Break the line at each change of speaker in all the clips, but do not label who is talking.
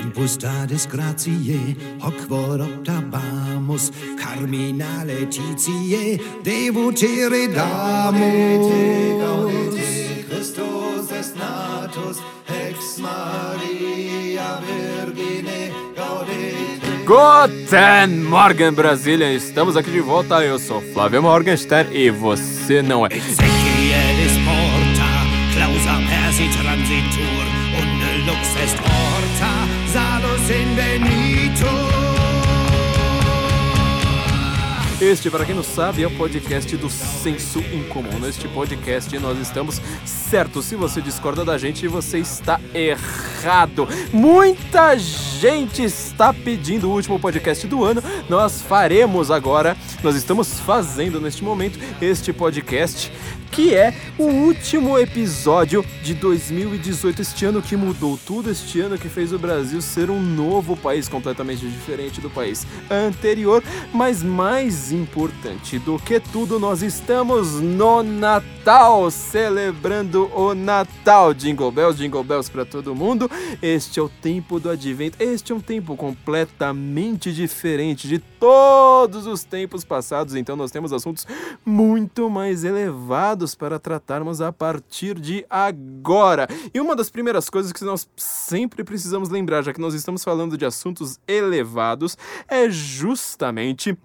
Tempus disgratiae, hoc vor carmina letitiae, devotere damus. Gaudete, Christus est natus, ex Maria Virgine, gaudete.
Guten Morgen, Brasília! Estamos aqui de volta. Eu sou Flávio Morgenstern e você não é.
Exequielis porta, clausa persi transitur, unde lux est salus invenitur.
Este, para quem não sabe, é o podcast do Senso Incomum. Neste podcast nós estamos certos. Se você discorda da gente, você está errado. Muita gente está pedindo o último podcast do ano. Nós faremos agora, nós estamos fazendo neste momento este podcast que é o último episódio de 2018, este ano que mudou tudo, este ano que fez o Brasil ser um novo país completamente diferente do país anterior, mas mais importante do que tudo, nós estamos no Natal, celebrando o Natal. Jingle Bells, Jingle Bells para todo mundo. Este é o tempo do advento. Este é um tempo completamente diferente de todos os tempos passados, então nós temos assuntos muito mais elevados para tratarmos a partir de agora. E uma das primeiras coisas que nós sempre precisamos lembrar, já que nós estamos falando de assuntos elevados, é justamente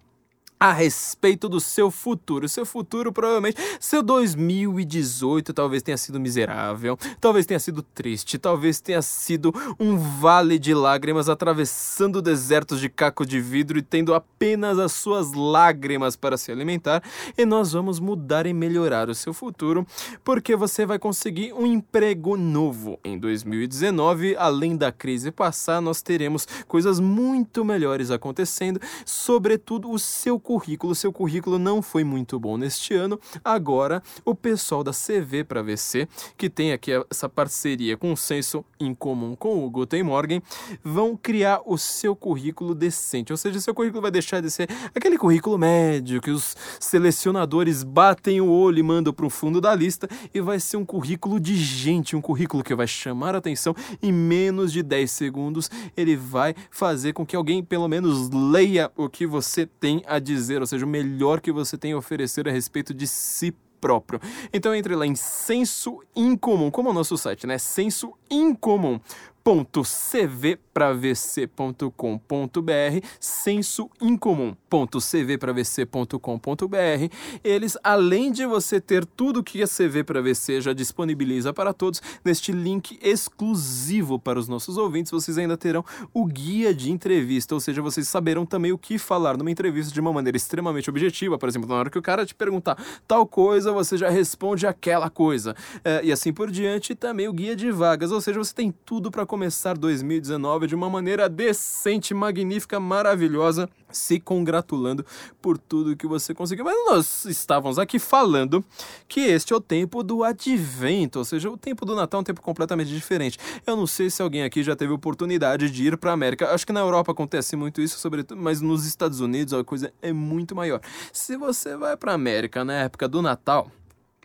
a respeito do seu futuro. Seu futuro, provavelmente, seu 2018 talvez tenha sido miserável, talvez tenha sido triste, talvez tenha sido um vale de lágrimas atravessando desertos de caco de vidro e tendo apenas as suas lágrimas para se alimentar. E nós vamos mudar e melhorar o seu futuro, porque você vai conseguir um emprego novo em 2019. Além da crise passar, nós teremos coisas muito melhores acontecendo, sobretudo o seu currículo. Seu currículo não foi muito bom neste ano. Agora, o pessoal da CV para VC, que tem aqui essa parceria com o Senso em comum com o Guten Morgen, vão criar o seu currículo decente. Ou seja, seu currículo vai deixar de ser aquele currículo médio que os selecionadores batem o olho e mandam para o fundo da lista e vai ser um currículo de gente, um currículo que vai chamar a atenção em menos de 10 segundos. Ele vai fazer com que alguém pelo menos leia o que você tem a dizer, ou seja, o melhor que você tem a oferecer a respeito de si próprio. Então entre lá em Senso Incomum, como o nosso site, né? Senso Incomum www.cvpravc.com.br senso incomum.cvpravc.com.br eles além de você ter tudo que a CV para VC já disponibiliza para todos neste link exclusivo para os nossos ouvintes vocês ainda terão o guia de entrevista. Ou seja vocês saberão também o que falar numa entrevista de uma maneira extremamente objetiva. Por exemplo na hora que o cara te perguntar tal coisa você já responde aquela coisa. É, e assim por diante e também o guia de vagas. Ou seja você tem tudo para começar 2019 de uma maneira decente, magnífica, maravilhosa, se congratulando por tudo que você conseguiu. Mas nós estávamos aqui falando que este é o tempo do advento, ou seja, o tempo do Natal é um tempo completamente diferente. Eu não sei se alguém aqui já teve oportunidade de ir para a América. Acho que na Europa acontece muito isso, sobretudo, mas nos Estados Unidos a coisa é muito maior. Se você vai para a América na época do Natal,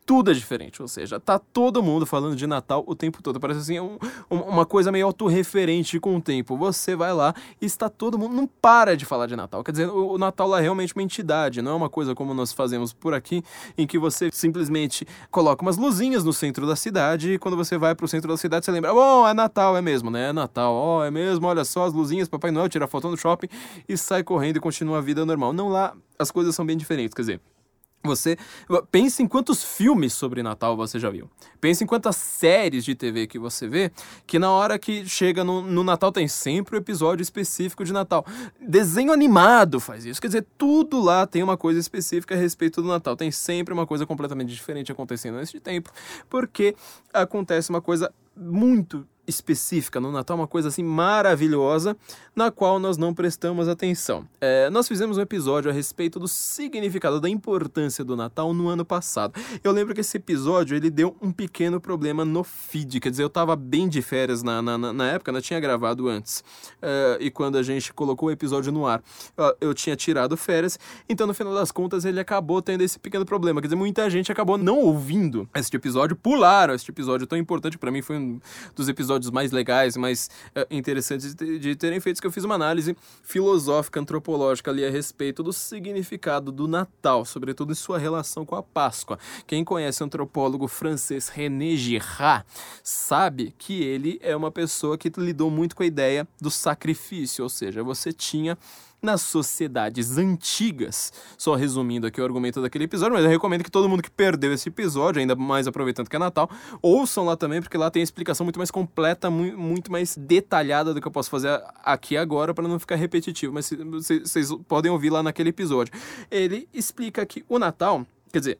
tudo é diferente. Ou seja, tá todo mundo falando de Natal o tempo todo. Parece assim, um, uma coisa meio autorreferente com o tempo. Você vai lá e está todo mundo. Não para de falar de Natal. Quer dizer, o, o Natal lá é realmente uma entidade, não é uma coisa como nós fazemos por aqui, em que você simplesmente coloca umas luzinhas no centro da cidade e quando você vai pro centro da cidade você lembra, bom, é Natal, é mesmo, né? É Natal, ó, oh, é mesmo, olha só as luzinhas, Papai Noel tira foto no shopping e sai correndo e continua a vida normal. Não lá, as coisas são bem diferentes, quer dizer. Você pense em quantos filmes sobre Natal você já viu. Pense em quantas séries de TV que você vê, que na hora que chega no, no Natal tem sempre um episódio específico de Natal. Desenho animado faz isso. Quer dizer, tudo lá tem uma coisa específica a respeito do Natal. Tem sempre uma coisa completamente diferente acontecendo nesse tempo, porque acontece uma coisa muito específica no Natal, uma coisa assim maravilhosa, na qual nós não prestamos atenção. É, nós fizemos um episódio a respeito do significado da importância do Natal no ano passado. Eu lembro que esse episódio ele deu um pequeno problema no feed, quer dizer, eu estava bem de férias na, na, na época, não tinha gravado antes. É, e quando a gente colocou o episódio no ar, eu tinha tirado férias, então no final das contas ele acabou tendo esse pequeno problema. Quer dizer, muita gente acabou não ouvindo este episódio, pularam este episódio tão importante para mim, foi um dos episódios episódios mais legais, mais uh, interessantes de, de, terem feitos, que eu fiz uma análise filosófica, antropológica ali a respeito do significado do Natal, sobretudo em sua relação com a Páscoa. Quem conhece o antropólogo francês René Girard sabe que ele é uma pessoa que lidou muito com a ideia do sacrifício, ou seja, você tinha nas sociedades antigas. Só resumindo aqui o argumento daquele episódio, mas eu recomendo que todo mundo que perdeu esse episódio, ainda mais aproveitando que é Natal, ouçam lá também, porque lá tem a explicação muito mais completa, muito mais detalhada do que eu posso fazer aqui agora para não ficar repetitivo, mas vocês podem ouvir lá naquele episódio. Ele explica que o Natal, quer dizer,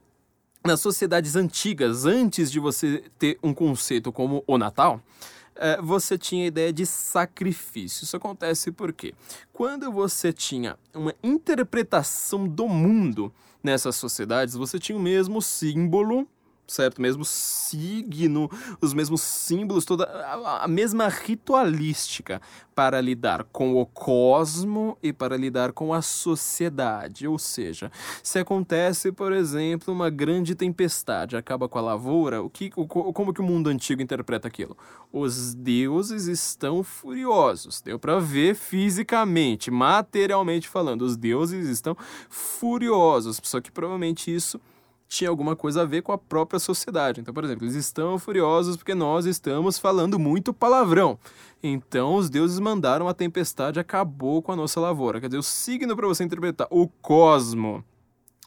nas sociedades antigas, antes de você ter um conceito como o Natal, é, você tinha a ideia de sacrifício. Isso acontece porque quando você tinha uma interpretação do mundo nessas sociedades, você tinha o mesmo símbolo certo? Mesmo signo, os mesmos símbolos, toda a, mesma ritualística para lidar com o cosmo e para lidar com a sociedade. Ou seja, se acontece, por exemplo, uma grande tempestade, acaba com a lavoura, o que, o, como que o mundo antigo interpreta aquilo? Os deuses estão furiosos. Deu para ver fisicamente, materialmente falando, os deuses estão furiosos. Só que provavelmente isso tinha alguma coisa a ver com a própria sociedade. Então, por exemplo, eles estão furiosos porque nós estamos falando muito palavrão. Então, os deuses mandaram a tempestade acabou com a nossa lavoura. Quer dizer, o signo para você interpretar o cosmo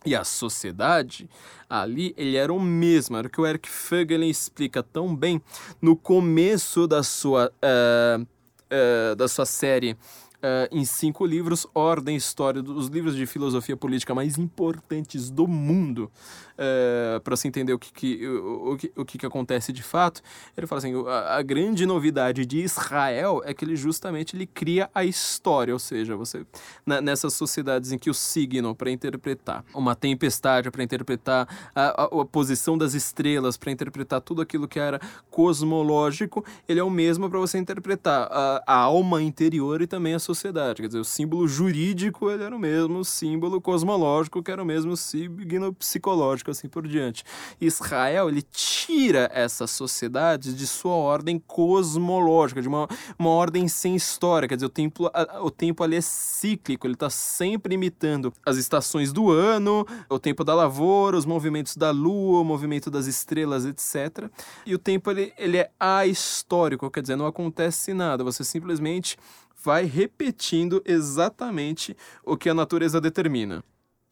e a sociedade, ali ele era o mesmo, era o que o Eric Fögelin explica tão bem no começo da sua, uh, uh, da sua série uh, em cinco livros, Ordem, História, dos livros de filosofia política mais importantes do mundo, uh, para se entender o que, que, o, o, que, o que, que acontece de fato. Ele fala assim, a, a, grande novidade de Israel é que ele justamente ele cria a história, ou seja, você na, nessas sociedades em que o signo para interpretar uma tempestade, para interpretar a, a, a posição das estrelas, para interpretar tudo aquilo que era cosmológico, ele é o mesmo para você interpretar a, a alma interior e também a sociedade. Quer dizer, o símbolo jurídico ele era o mesmo, o símbolo cosmológico que era o mesmo, signo psicológico, assim por diante. Israel, ele tira essa sociedade de sua ordem cosmológica, de uma, uma ordem sem história. Quer dizer, o tempo, o tempo ali é cíclico, ele está sempre imitando as estações do ano, o tempo da lavoura, os movimentos da lua, o movimento das estrelas, etc. E o tempo ele, ele é ahistórico, quer dizer, não acontece nada, você simplesmente vai repetindo exatamente o que a natureza determina.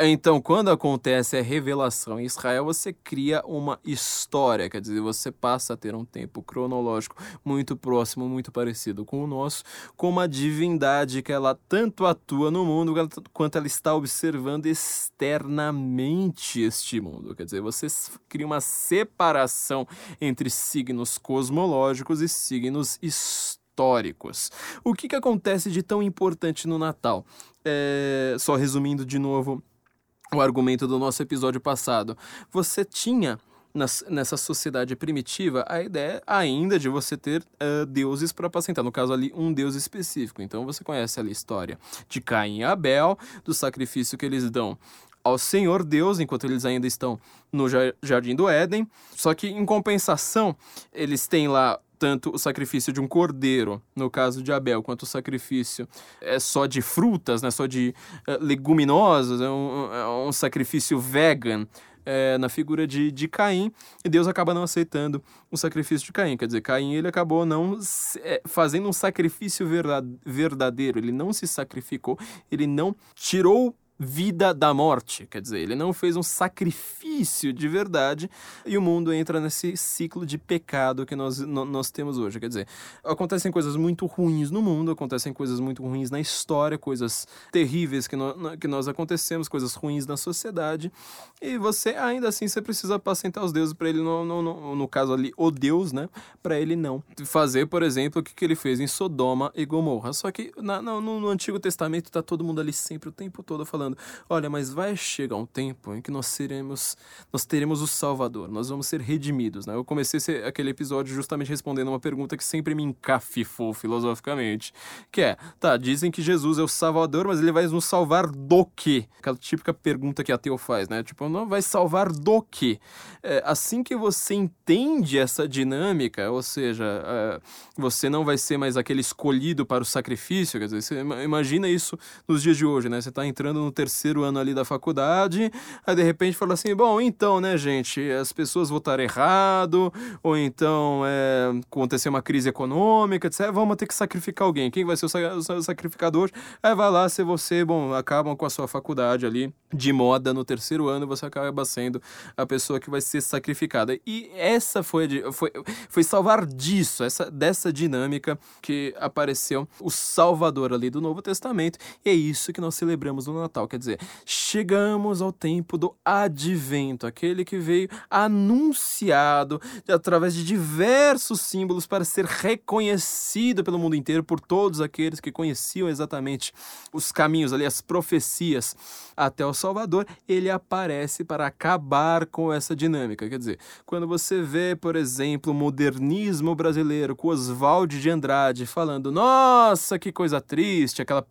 Então, quando acontece a revelação em Israel, você cria uma história, quer dizer, você passa a ter um tempo cronológico muito próximo, muito parecido com o nosso, com uma divindade que ela tanto atua no mundo quanto ela está observando externamente este mundo. Quer dizer, você cria uma separação entre signos cosmológicos e signos históricos históricos. O que, que acontece de tão importante no Natal? É, só resumindo de novo o argumento do nosso episódio passado. Você tinha nessa sociedade primitiva a ideia ainda de você ter uh, deuses para apacentar, no caso ali um deus específico. Então você conhece ali a história de Caim e Abel, do sacrifício que eles dão ao Senhor Deus enquanto eles ainda estão no jardim do Éden. Só que em compensação, eles têm lá tanto o sacrifício de um cordeiro, no caso de Abel, quanto o sacrifício é só de frutas, né, só de uh, leguminosas, é um, é um sacrifício vegan, é, na figura de, de Caim, e Deus acaba não aceitando o sacrifício de Caim. Quer dizer, Caim ele acabou não é, fazendo um sacrifício verdadeiro, ele não se sacrificou, ele não tirou vida da morte. Quer dizer, ele não fez um sacrifício de verdade e o mundo entra nesse ciclo de pecado que nós, nós temos hoje. Quer dizer, acontecem coisas muito ruins no mundo, acontecem coisas muito ruins na história, coisas terríveis que, no, que nós acontecemos, coisas ruins na sociedade e você, ainda assim, você precisa apacentar os deuses para ele, no, caso ali, o Deus, né? Para ele não fazer, por exemplo, o que, que ele fez em Sodoma e Gomorra. Só que na, no, no Antigo Testamento tá todo mundo ali sempre, o tempo todo falando falando: olha, mas vai chegar um tempo em que nós seremos nós teremos o Salvador, nós vamos ser redimidos, né? Eu comecei esse, aquele episódio justamente respondendo uma pergunta que sempre me encafifou filosoficamente, que é, tá, dizem que Jesus é o Salvador, mas ele vai nos salvar do quê? Aquela típica pergunta que ateu faz, né? Tipo, não vai salvar do quê? É, assim que você entende essa dinâmica, ou seja, é, você não vai ser mais aquele escolhido para o sacrifício, quer dizer, você imagina isso nos dias de hoje, né? Você está entrando no terceiro ano ali da faculdade, aí de repente fala assim, bom, então, né, gente, as pessoas votaram errado, ou então é, acontecer uma crise econômica, etc. Vamos ter que sacrificar alguém. Quem vai ser o sacrificador? Aí vai lá ser você, bom, acabam com a sua faculdade ali de moda no terceiro ano, você acaba sendo a pessoa que vai ser sacrificada. E essa foi, foi, foi salvar disso, essa, dessa dinâmica que apareceu o Salvador ali do Novo Testamento. E é isso que nós celebramos no Natal. Quer dizer, chegamos ao tempo do advento, aquele que veio anunciado através de diversos símbolos para ser reconhecido pelo mundo inteiro por todos aqueles que conheciam exatamente os caminhos ali, as profecias até o Salvador, ele aparece para acabar com essa dinâmica. Quer dizer, quando você vê, por exemplo, o modernismo brasileiro com Oswald de Andrade falando: Nossa, que coisa triste, aquela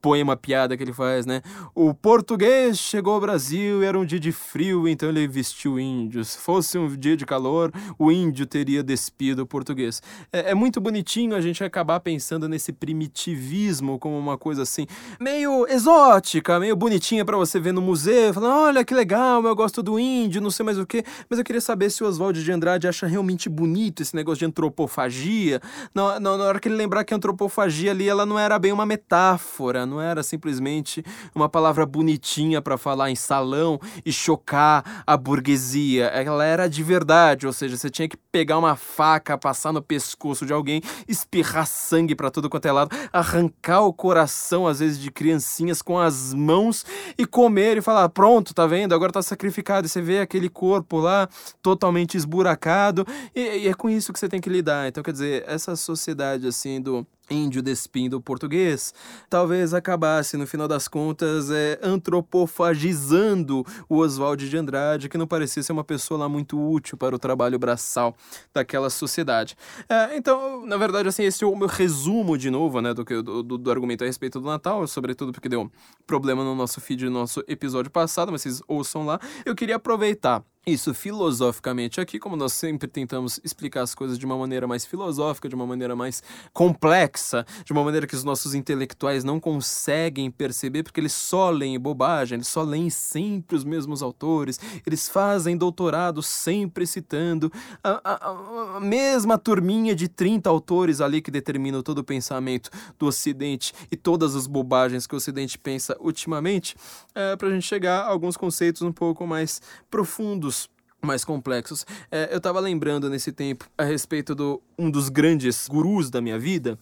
poema piada que ele faz, né? O português chegou ao Brasil e era um dia de frio, então ele vestiu índio. Se fosse um dia de calor, o índio teria despido o português. É, é muito bonitinho a gente acabar pensando nesse primitivismo como uma coisa assim, meio exótica, meio bonitinha para você ver no museu, falando, olha que legal, eu gosto do índio, não sei mais o que, mas eu queria saber se o Oswald de Andrade acha realmente bonito esse negócio de antropofagia. Na, na, na hora que ele lembrar que a antropofagia ali, ela não era bem uma metáfora, não era simplesmente uma palavra bonitinha para falar em salão e chocar a burguesia. Ela era de verdade, ou seja, você tinha que pegar uma faca, passar no pescoço de alguém, espirrar sangue para todo quanto é lado, arrancar o coração às vezes de criancinhas com as mãos e comer e falar: "Pronto, tá vendo? Agora tá sacrificado". E você vê aquele corpo lá totalmente esburacado, e, e é com isso que você tem que lidar. Então, quer dizer, essa sociedade assim do índio despindo português, talvez acabasse, no final das contas, é, antropofagizando o Oswald de Andrade, que não parecia ser uma pessoa lá muito útil para o trabalho braçal daquela sociedade. É, então, na verdade, assim, esse é o meu resumo, de novo, né, do, do, do, argumento a respeito do Natal, sobretudo porque deu problema no nosso feed no nosso episódio passado, mas vocês ouçam lá. Eu queria aproveitar isso filosoficamente aqui, como nós sempre tentamos explicar as coisas de uma maneira mais filosófica, de uma maneira mais complexa, de uma maneira que os nossos intelectuais não conseguem perceber, porque eles só leem bobagem, eles só leem sempre os mesmos autores, eles fazem doutorado sempre citando a, a, a mesma turminha de 30 autores ali que determinam todo o pensamento do Ocidente e todas as bobagens que o Ocidente pensa ultimamente, é, para a gente chegar a alguns conceitos um pouco mais profundos mais complexos. É, eu estava lembrando nesse tempo a respeito do um dos grandes gurus da minha vida,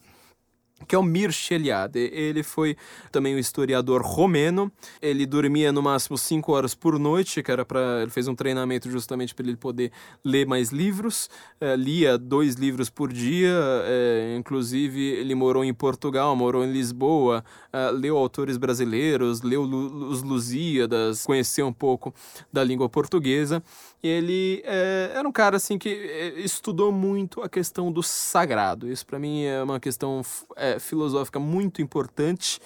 que é o Mircea Eliade. Ele foi também um historiador romeno. Ele dormia no máximo 5 horas por noite, que era para ele fez um treinamento justamente para ele poder ler mais livros. É, lia dois livros por dia. É, inclusive ele morou em Portugal, morou em Lisboa, é, leu autores brasileiros, leu os Lusíadas, conheceu um pouco da língua portuguesa. Ele é, era um cara assim que estudou muito a questão do sagrado. Isso para mim é uma questão é, filosófica muito importante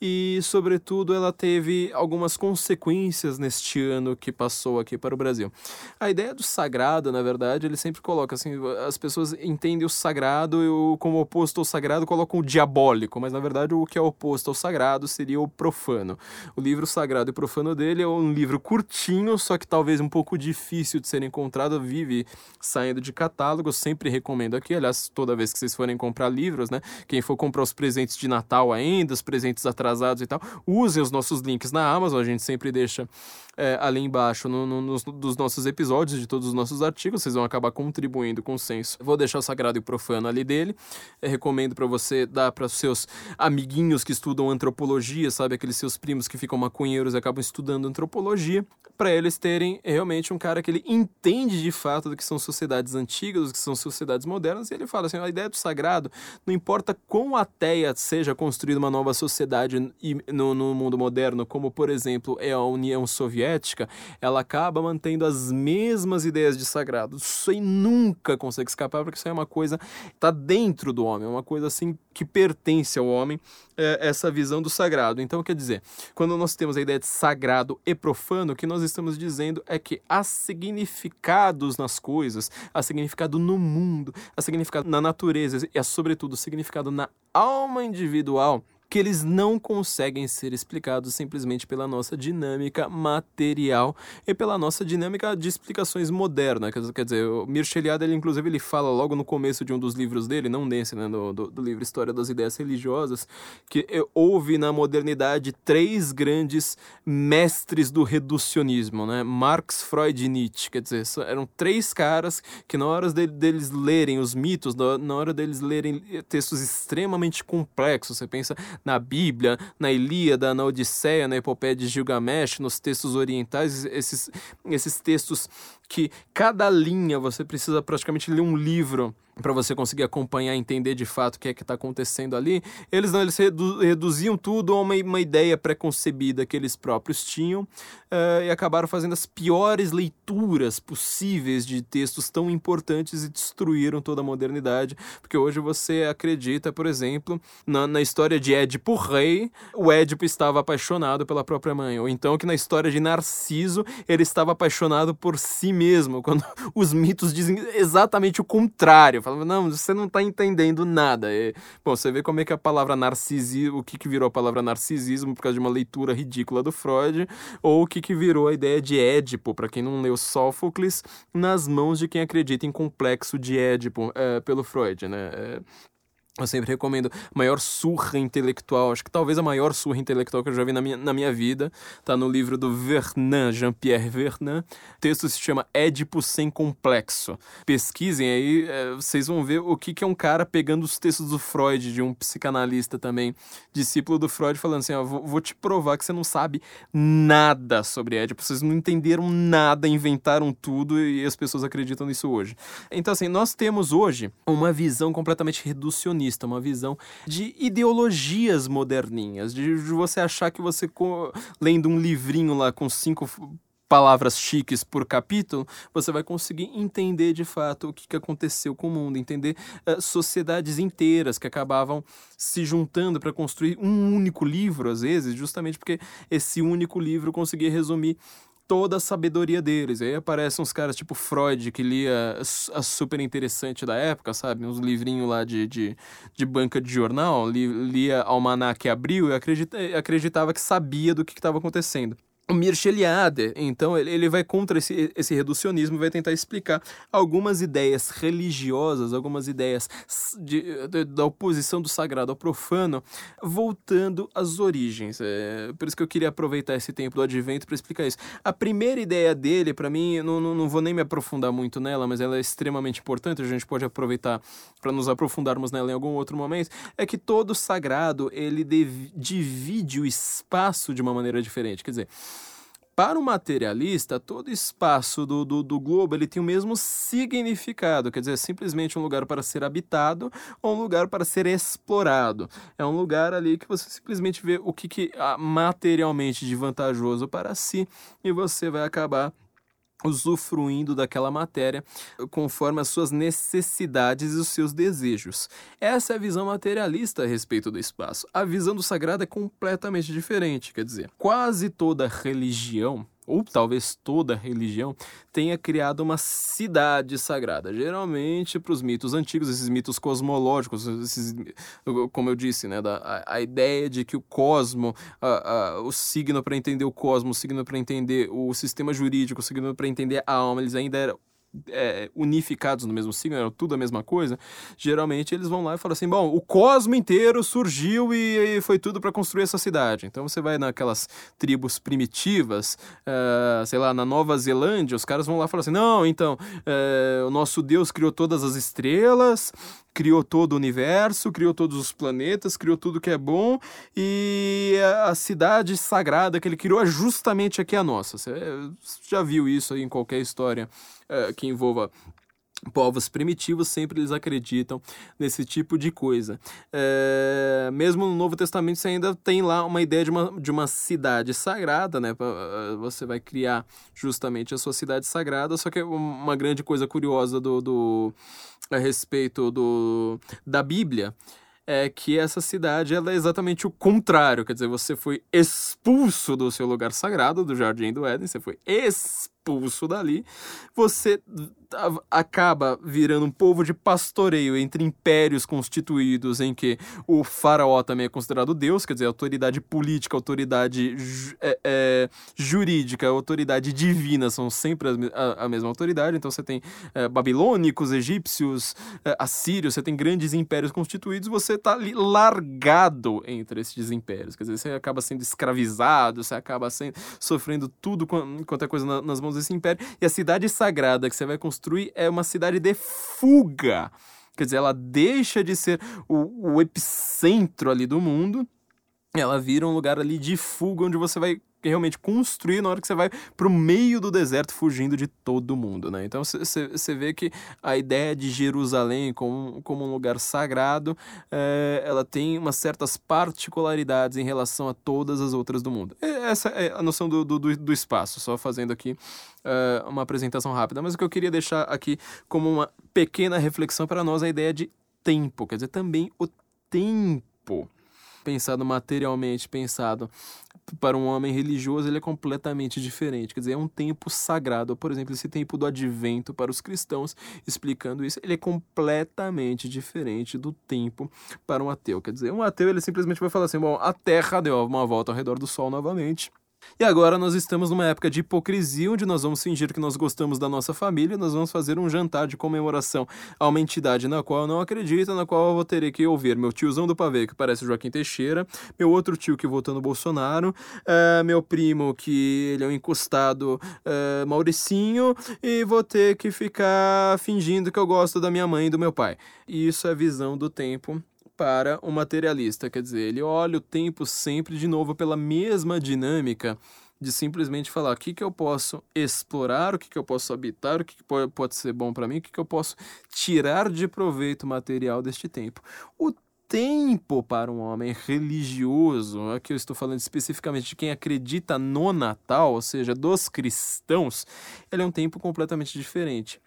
e, sobretudo, ela teve algumas consequências neste ano que passou aqui para o Brasil. A ideia do sagrado, na verdade, ele sempre coloca assim: as pessoas entendem o sagrado e como oposto ao sagrado colocam o diabólico, mas na verdade o que é oposto ao sagrado seria o profano. O livro Sagrado e Profano dele é um livro curtinho, só que talvez um pouco difícil de ser encontrado, vive saindo de catálogo, sempre recomendo aqui, aliás, toda vez que vocês forem comprar livros, né? Quem for comprar os presentes de Natal ainda, os presentes atrasados atrasados e tal, usem os nossos links na Amazon, a gente sempre deixa é, ali embaixo no, no, nos, dos nossos episódios, de todos os nossos artigos, vocês vão acabar contribuindo com o senso. Vou deixar o Sagrado e Profano ali dele, recomendo para você dar para seus amiguinhos que estudam antropologia, sabe, aqueles seus primos que ficam maconheiros e acabam estudando antropologia, para eles terem realmente um cara que ele entende de fato do que são sociedades antigas, do que são sociedades modernas, e ele fala assim, a ideia do sagrado, não importa quão ateia seja construída uma nova sociedade sociedade no, no mundo moderno, como por exemplo é a União Soviética, ela acaba mantendo as mesmas ideias de sagrado. Isso aí nunca consegue escapar, porque isso aí é uma coisa tá dentro do homem, é uma coisa assim que pertence ao homem, é, essa visão do sagrado. Então, quer dizer, quando nós temos a ideia de sagrado e profano, o que nós estamos dizendo é que há significados nas coisas, há significado no mundo, há significado na natureza e, sobretudo, significado na alma individual que eles não conseguem ser explicados simplesmente pela nossa dinâmica material e pela nossa dinâmica de explicações modernas. Quer dizer, o Mircea Eliade, ele, inclusive, ele fala logo no começo de um dos livros dele, não desse, né, do, do, do livro História das Ideias Religiosas, que houve na modernidade três grandes mestres do reducionismo, né? Marx, Freud e Nietzsche. Quer dizer, eram três caras que na hora de, deles lerem os mitos, na hora deles lerem textos extremamente complexos, você pensa na Bíblia, na Ilíada, na Odisseia, na Epopeia de Gilgamesh, nos textos orientais, esses, esses textos que cada linha você precisa praticamente ler um livro para você conseguir acompanhar e entender de fato o que é que está acontecendo ali, eles não eles redu reduziam tudo a uma, uma ideia preconcebida que eles próprios tinham uh, e acabaram fazendo as piores leituras possíveis de textos tão importantes e destruíram toda a modernidade, porque hoje você acredita, por exemplo, na, na história de Édipo Rei, o Édipo estava apaixonado pela própria mãe, ou então que na história de Narciso ele estava apaixonado por si mesmo, quando os mitos dizem exatamente o contrário. Falava, não, você não está entendendo nada. E, bom, você vê como é que a palavra narcisismo, o que, que virou a palavra narcisismo por causa de uma leitura ridícula do Freud, ou o que, que virou a ideia de Édipo, para quem não leu Sófocles, nas mãos de quem acredita em complexo de Édipo é, pelo Freud, né? É, eu sempre recomendo maior surra intelectual, acho que talvez a maior surra intelectual que eu já vi na minha, na minha vida, tá no livro do Vernon, Jean-Pierre Vernon. O texto se chama Édipo sem complexo. Pesquisem aí, é, vocês vão ver o que, que é um cara pegando os textos do Freud, de um psicanalista também, discípulo do Freud, falando assim: ó, vou, vou te provar que você não sabe nada sobre Édipo, vocês não entenderam nada, inventaram tudo e as pessoas acreditam nisso hoje. Então, assim, nós temos hoje uma visão completamente reducionista uma visão de ideologias moderninhas, de, de você achar que você, lendo um livrinho lá com cinco palavras chiques por capítulo, você vai conseguir entender de fato o que, que aconteceu com o mundo, entender uh, sociedades inteiras que acabavam se juntando para construir um único livro, às vezes, justamente porque esse único livro conseguia resumir toda a sabedoria deles. Aí aparecem uns caras tipo Freud, que lia a super interessante da época, sabe? Uns livrinhos lá de, de, de banca de jornal, lia Almanac Abril e acredita, acreditava que sabia do que estava acontecendo o Mircea Eliade, então, ele vai contra esse, esse reducionismo, vai tentar explicar algumas ideias religiosas, algumas ideias de, de, da oposição do sagrado ao profano, voltando às origens. É, por isso que eu queria aproveitar esse tempo do advento para explicar isso. A primeira ideia dele, para mim, não, não, não, vou nem me aprofundar muito nela, mas ela é extremamente importante, a gente pode aproveitar para nos aprofundarmos nela em algum outro momento, é que todo sagrado, ele divide o espaço de uma maneira diferente. Quer dizer, para o materialista, todo espaço do, do, do, globo ele tem o mesmo significado, quer dizer, simplesmente um lugar para ser habitado ou um lugar para ser explorado. É um lugar ali que você simplesmente vê o que, que há materialmente de vantajoso para si e você vai acabar usufruindo daquela matéria conforme as suas necessidades e os seus desejos. Essa é a visão materialista a respeito do espaço. A visão do sagrado é completamente diferente, quer dizer, quase toda religião ou talvez toda religião, tenha criado uma cidade sagrada. Geralmente, para os mitos antigos, esses mitos cosmológicos, esses, como eu disse, né, da, a, a ideia de que o cosmo, a, a, o signo para entender o cosmo, o signo para entender o sistema jurídico, o signo para entender a alma, eles ainda eram é, unificados no mesmo signo, era tudo a mesma coisa, geralmente eles vão lá e falam assim: bom, o cosmo inteiro surgiu e, e foi tudo para construir essa cidade. Então você vai naquelas tribos primitivas, uh, sei lá, na Nova Zelândia, os caras vão lá e falam assim: não, então, uh, o nosso Deus criou todas as estrelas, criou todo o universo, criou todos os planetas, criou tudo que é bom e a cidade sagrada que ele criou é justamente aqui a nossa. Você já viu isso aí em qualquer história uh, que envolva povos primitivos sempre eles acreditam nesse tipo de coisa. É, mesmo no Novo Testamento você ainda tem lá uma ideia de uma, de uma cidade sagrada, né? Você vai criar justamente a sua cidade sagrada, só que uma grande coisa curiosa do, do a respeito do, da Bíblia é que essa cidade ela é exatamente o contrário, quer dizer, você foi expulso do seu lugar sagrado, do Jardim do Éden, você foi expulso dali, você acaba virando um povo de pastoreio entre impérios constituídos em que o faraó também é considerado Deus, quer dizer, autoridade política, autoridade é, é, jurídica, autoridade divina são sempre a, a mesma autoridade. Então você tem é, babilônicos, egípcios, é, assírios, você tem grandes impérios constituídos, você está ali largado entre esses impérios, quer dizer, você acaba sendo escravizado, você acaba sendo, sofrendo tudo quanto é coisa nas mãos desse império, e a cidade sagrada que você vai construir construir é uma cidade de fuga. Quer dizer, ela deixa de ser o, o epicentro ali do mundo, ela vira um lugar ali de fuga onde você vai realmente construir na hora que você vai para o meio do deserto fugindo de todo mundo, né? Então você vê que a ideia de Jerusalém como, como um lugar sagrado, é, ela tem umas certas particularidades em relação a todas as outras do mundo. Essa é a noção do, do, do espaço, só fazendo aqui é, uma apresentação rápida. Mas o que eu queria deixar aqui como uma pequena reflexão para nós é a ideia de tempo, quer dizer, também o tempo pensado materialmente, pensado para um homem religioso, ele é completamente diferente. Quer dizer, é um tempo sagrado. Por exemplo, esse tempo do advento para os cristãos, explicando isso, ele é completamente diferente do tempo para um ateu. Quer dizer, um ateu, ele simplesmente vai falar assim: bom, a Terra deu uma volta ao redor do Sol novamente. E agora nós estamos numa época de hipocrisia, onde nós vamos fingir que nós gostamos da nossa família, nós vamos fazer um jantar de comemoração a uma entidade na qual eu não acredito, na qual eu vou ter que ouvir meu tiozão do pavê, que parece Joaquim Teixeira, meu outro tio que votou no Bolsonaro, uh, meu primo que ele é um encostado uh, Mauricinho, e vou ter que ficar fingindo que eu gosto da minha mãe e do meu pai. E isso é visão do tempo para o materialista, quer dizer, ele olha o tempo sempre de novo pela mesma dinâmica de simplesmente falar o que, que eu posso explorar, o que, que eu posso habitar, o que, que pode ser bom para mim, o que, que eu posso tirar de proveito material deste tempo. O tempo para um homem religioso, aqui eu estou falando especificamente de quem acredita no Natal, ou seja, dos cristãos, ele é um tempo completamente diferente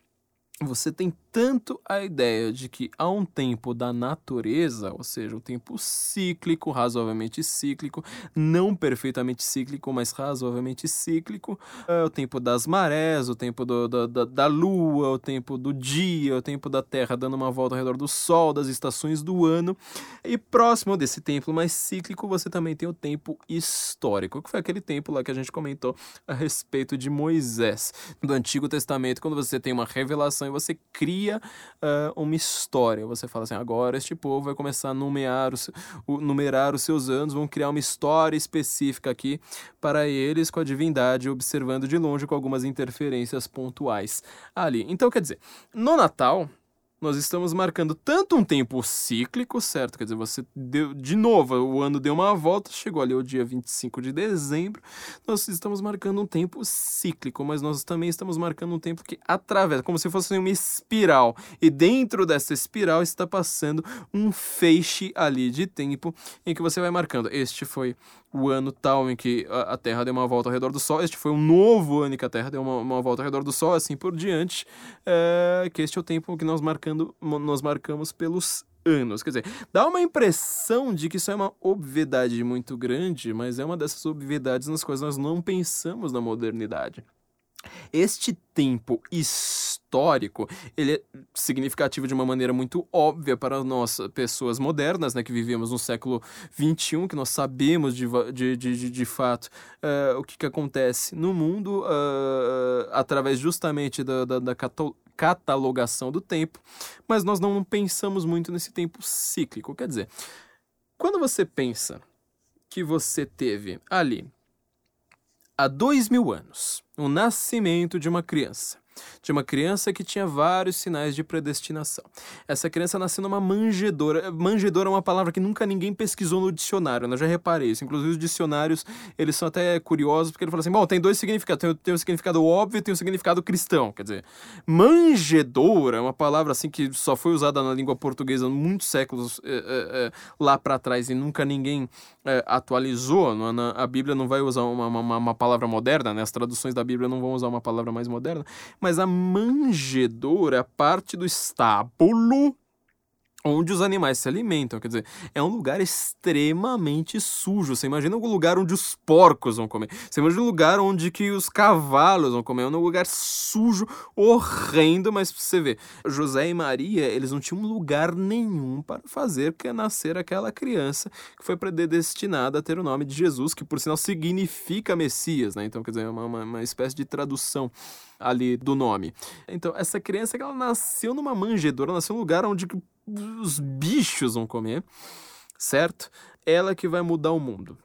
você tem tanto a ideia de que há um tempo da natureza, ou seja, um tempo cíclico, razoavelmente cíclico, não perfeitamente cíclico, mas razoavelmente cíclico, é o tempo das marés, o tempo do, da, da, da lua, o tempo do dia, o tempo da Terra dando uma volta ao redor do Sol, das estações do ano, e próximo desse tempo mais cíclico, você também tem o tempo histórico, que foi aquele tempo lá que a gente comentou a respeito de Moisés, do Antigo Testamento, quando você tem uma revelação e você cria uh, uma história. Você fala assim: agora este povo vai começar a os, o, numerar os seus anos, vão criar uma história específica aqui para eles com a divindade, observando de longe com algumas interferências pontuais ali. Então, quer dizer, no Natal, nós estamos marcando tanto um tempo cíclico, certo? Quer dizer, você deu, de novo, o ano deu uma volta, chegou ali o dia 25 de dezembro, nós estamos marcando um tempo cíclico, mas nós também estamos marcando um tempo que atravessa, como se fosse uma espiral, e dentro dessa espiral está passando um feixe ali de tempo em que você vai marcando. Este foi o ano tal em que a, Terra deu uma volta ao redor do Sol, este foi um novo ano em que a Terra deu uma, uma volta ao redor do Sol, assim por diante, é, que este é o tempo que nós, marcando, nós marcamos pelos anos. Quer dizer, dá uma impressão de que isso é uma obviedade muito grande, mas é uma dessas obviedades nas quais nós não pensamos na modernidade. Este tempo histórico, ele é significativo de uma maneira muito óbvia para nós, pessoas modernas, né, que vivemos no século XXI, que nós sabemos de, de, de, de fato uh, o que, que acontece no mundo uh, através justamente da, da, da catalogação do tempo, mas nós não pensamos muito nesse tempo cíclico. Quer dizer, quando você pensa que você teve ali há dois mil anos, o nascimento de uma criança. De uma criança que tinha vários sinais de predestinação. Essa criança nasceu numa manjedora. Manjedora é uma palavra que nunca ninguém pesquisou no dicionário, né? eu já reparei isso. Inclusive os dicionários, eles são até curiosos, porque ele fala assim, bom, tem dois significados, tem, tem o significado óbvio e tem o significado cristão, quer dizer, manjedora é uma palavra assim que só foi usada na língua portuguesa muitos séculos é, é, é, lá para trás e nunca ninguém atualizou, na, a Bíblia não vai usar uma, uma, uma palavra moderna, né? as traduções da Bíblia não vão usar uma palavra mais moderna, mas a manjedoura é parte do estábulo onde os animais se alimentam. Quer dizer, é um lugar extremamente sujo. Você imagina um lugar onde os porcos vão comer. Você imagina um lugar onde que os cavalos vão comer. É um lugar sujo, horrendo, mas você vê, José e Maria, eles não tinham lugar nenhum para fazer que nascer aquela criança que foi predestinada a ter o nome de Jesus, que por sinal significa Messias, né? Então, quer dizer, é uma, uma, uma espécie de tradução ali do nome. Então, essa criança ela nasceu numa manjedoura, nasceu num lugar onde os bichos vão comer, certo? Ela que vai mudar o mundo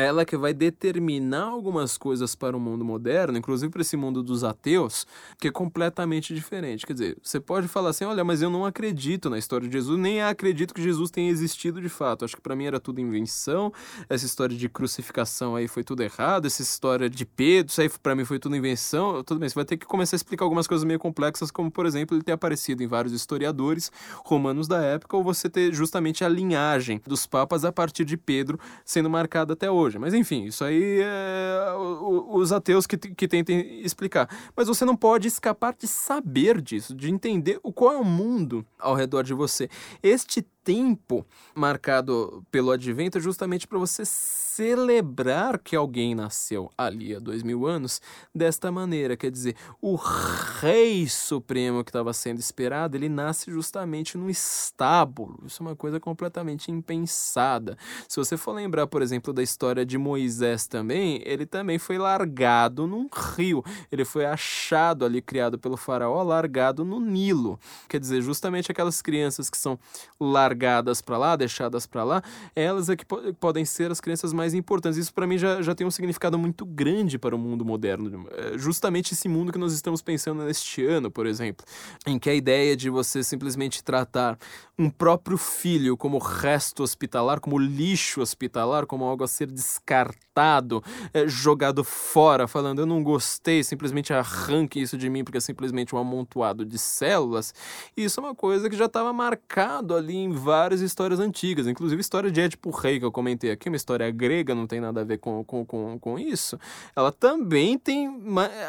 ela que vai determinar algumas coisas para o mundo moderno, inclusive para esse mundo dos ateus, que é completamente diferente. Quer dizer, você pode falar assim: olha, mas eu não acredito na história de Jesus, nem acredito que Jesus tenha existido de fato. Acho que para mim era tudo invenção, essa história de crucificação aí foi tudo errado, essa história de Pedro, isso aí para mim foi tudo invenção. Tudo bem, você vai ter que começar a explicar algumas coisas meio complexas, como por exemplo ele ter aparecido em vários historiadores romanos da época, ou você ter justamente a linhagem dos papas a partir de Pedro sendo marcada até hoje hoje. Mas enfim, isso aí é os ateus que, que tentem explicar. Mas você não pode escapar de saber disso, de entender o qual é o mundo ao redor de você. Este tempo marcado pelo advento é justamente para você celebrar que alguém nasceu ali há dois mil anos desta maneira. Quer dizer, o rei supremo que estava sendo esperado, ele nasce justamente no estábulo. Isso é uma coisa completamente impensada. Se você for lembrar, por exemplo, da história de Moisés também, ele também foi largado num rio. Ele foi achado ali, criado pelo faraó, largado no Nilo. Quer dizer, justamente aquelas crianças que são largadas para lá, deixadas para lá, elas é que podem ser as crianças mais importantes. Isso para mim já, já tem um significado muito grande para o mundo moderno. É justamente esse mundo que nós estamos pensando neste ano, por exemplo, em que a ideia de você simplesmente tratar um próprio filho como resto hospitalar, como lixo hospitalar, como algo a ser descartado, é, jogado fora, falando eu não gostei, simplesmente arranque isso de mim porque é simplesmente um amontoado de células. Isso é uma coisa que já estava marcado ali em várias histórias antigas, inclusive a história de Édipo Rei que eu comentei aqui, uma história grega grega não tem nada a ver com, com, com, com isso, ela também tem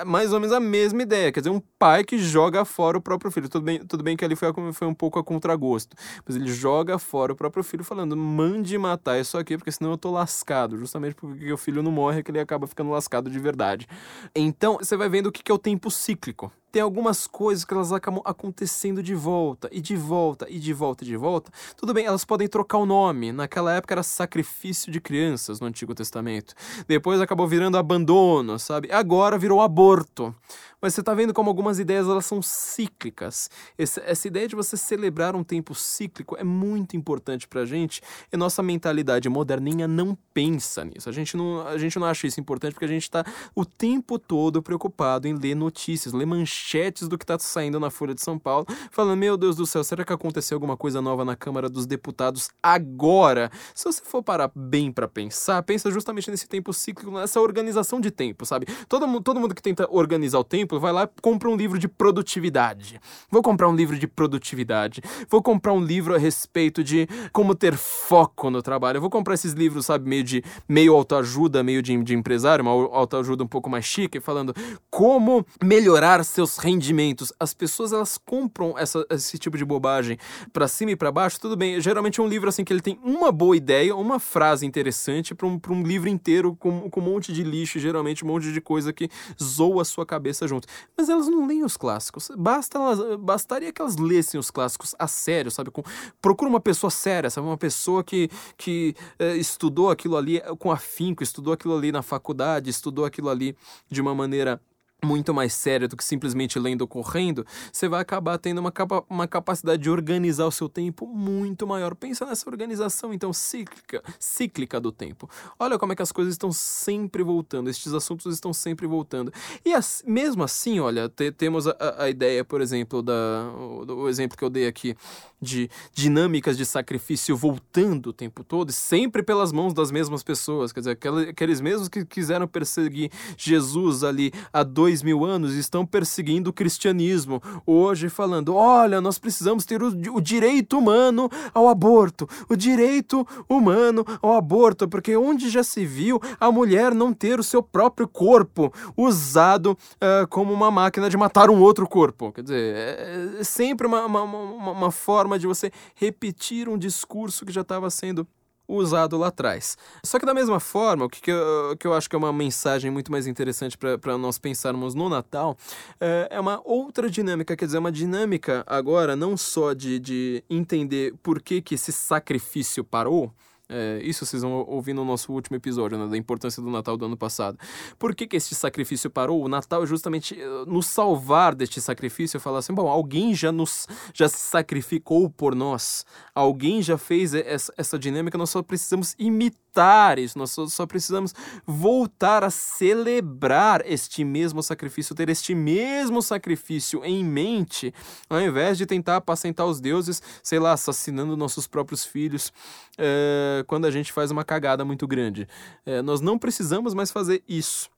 mais ou menos a mesma ideia. Quer dizer, um pai que joga fora o próprio filho. Tudo bem, tudo bem que ali foi, foi um pouco a contragosto, mas ele joga fora o próprio filho, falando: mande matar isso aqui, porque senão eu tô lascado. Justamente porque o filho não morre, que ele acaba ficando lascado de verdade. Então, você vai vendo o que é o tempo cíclico tem algumas coisas que elas acabam acontecendo de volta, e de volta, e de volta, e de volta. Tudo bem, elas podem trocar o nome. Naquela época era sacrifício de crianças no Antigo Testamento. Depois acabou virando abandono, sabe? Agora virou aborto. Mas você está vendo como algumas ideias elas são cíclicas. Essa, essa ideia de você celebrar um tempo cíclico é muito importante para a gente e nossa mentalidade moderninha não pensa nisso. A gente não, a gente não acha isso importante porque a gente está o tempo todo preocupado em ler notícias, ler manchetes do que está saindo na Folha de São Paulo, falando: meu Deus do céu, será que aconteceu alguma coisa nova na Câmara dos Deputados agora? Se você for parar bem para pensar, pensa justamente nesse tempo cíclico, nessa organização de tempo, sabe? Todo, todo mundo que tenta organizar o tempo vai lá e compra um livro de produtividade. Vou comprar um livro de produtividade. Vou comprar um livro a respeito de como ter foco no trabalho. Vou comprar esses livros, sabe, meio de meio autoajuda, meio de, de empresário, uma autoajuda um pouco mais chique, falando como melhorar seus rendimentos. As pessoas elas compram essa, esse tipo de bobagem para cima e para baixo. Tudo bem, geralmente é um livro assim que ele tem uma boa ideia, uma frase interessante para um, um livro inteiro com, com um monte de lixo, geralmente um monte de coisa que zoa a sua cabeça junto. Mas elas não leem os clássicos. Basta elas, bastaria que elas lessem os clássicos a sério, sabe? Com, procura uma pessoa séria, sabe? Uma pessoa que, que é, estudou aquilo ali com afinco, estudou aquilo ali na faculdade, estudou aquilo ali de uma maneira muito mais séria do que simplesmente lendo ou correndo, você vai acabar tendo uma, capa uma capacidade de organizar o seu tempo muito maior. Pensa nessa organização, então, cíclica, cíclica do tempo. Olha como é que as coisas estão sempre voltando, estes assuntos estão sempre voltando. E as, mesmo assim, olha, te, temos a, a, ideia, por exemplo, da, o, o exemplo que eu dei aqui, de dinâmicas de sacrifício voltando o tempo todo, sempre pelas mãos das mesmas pessoas, quer dizer, aqueles mesmos que quiseram perseguir Jesus ali há dois dois mil anos estão perseguindo o cristianismo, hoje falando: olha, nós precisamos ter o, o direito humano ao aborto, o direito humano ao aborto, porque onde já se viu a mulher não ter o seu próprio corpo usado uh, como uma máquina de matar um outro corpo? Quer dizer, é, é sempre uma, uma, uma, uma forma de você repetir um discurso que já estava sendo usado lá atrás. Só que da mesma forma, o que, que, eu, que eu acho que é uma mensagem muito mais interessante para nós pensarmos no Natal é, é, uma outra dinâmica, quer dizer, uma dinâmica agora não só de, de entender por que, que esse sacrifício parou, é, isso vocês vão ouvir no nosso último episódio, né, da importância do Natal do ano passado. Por que, que este sacrifício parou? O Natal justamente eh, nos salvar deste sacrifício, falar assim, bom, alguém já nos já se sacrificou por nós, alguém já fez essa, essa dinâmica, nós só precisamos imitar isso, nós só, só precisamos voltar a celebrar este mesmo sacrifício, ter este mesmo sacrifício em mente, ao invés de tentar apacentar os deuses, sei lá, assassinando nossos próprios filhos. É, quando a gente faz uma cagada muito grande. É, nós não precisamos mais fazer isso.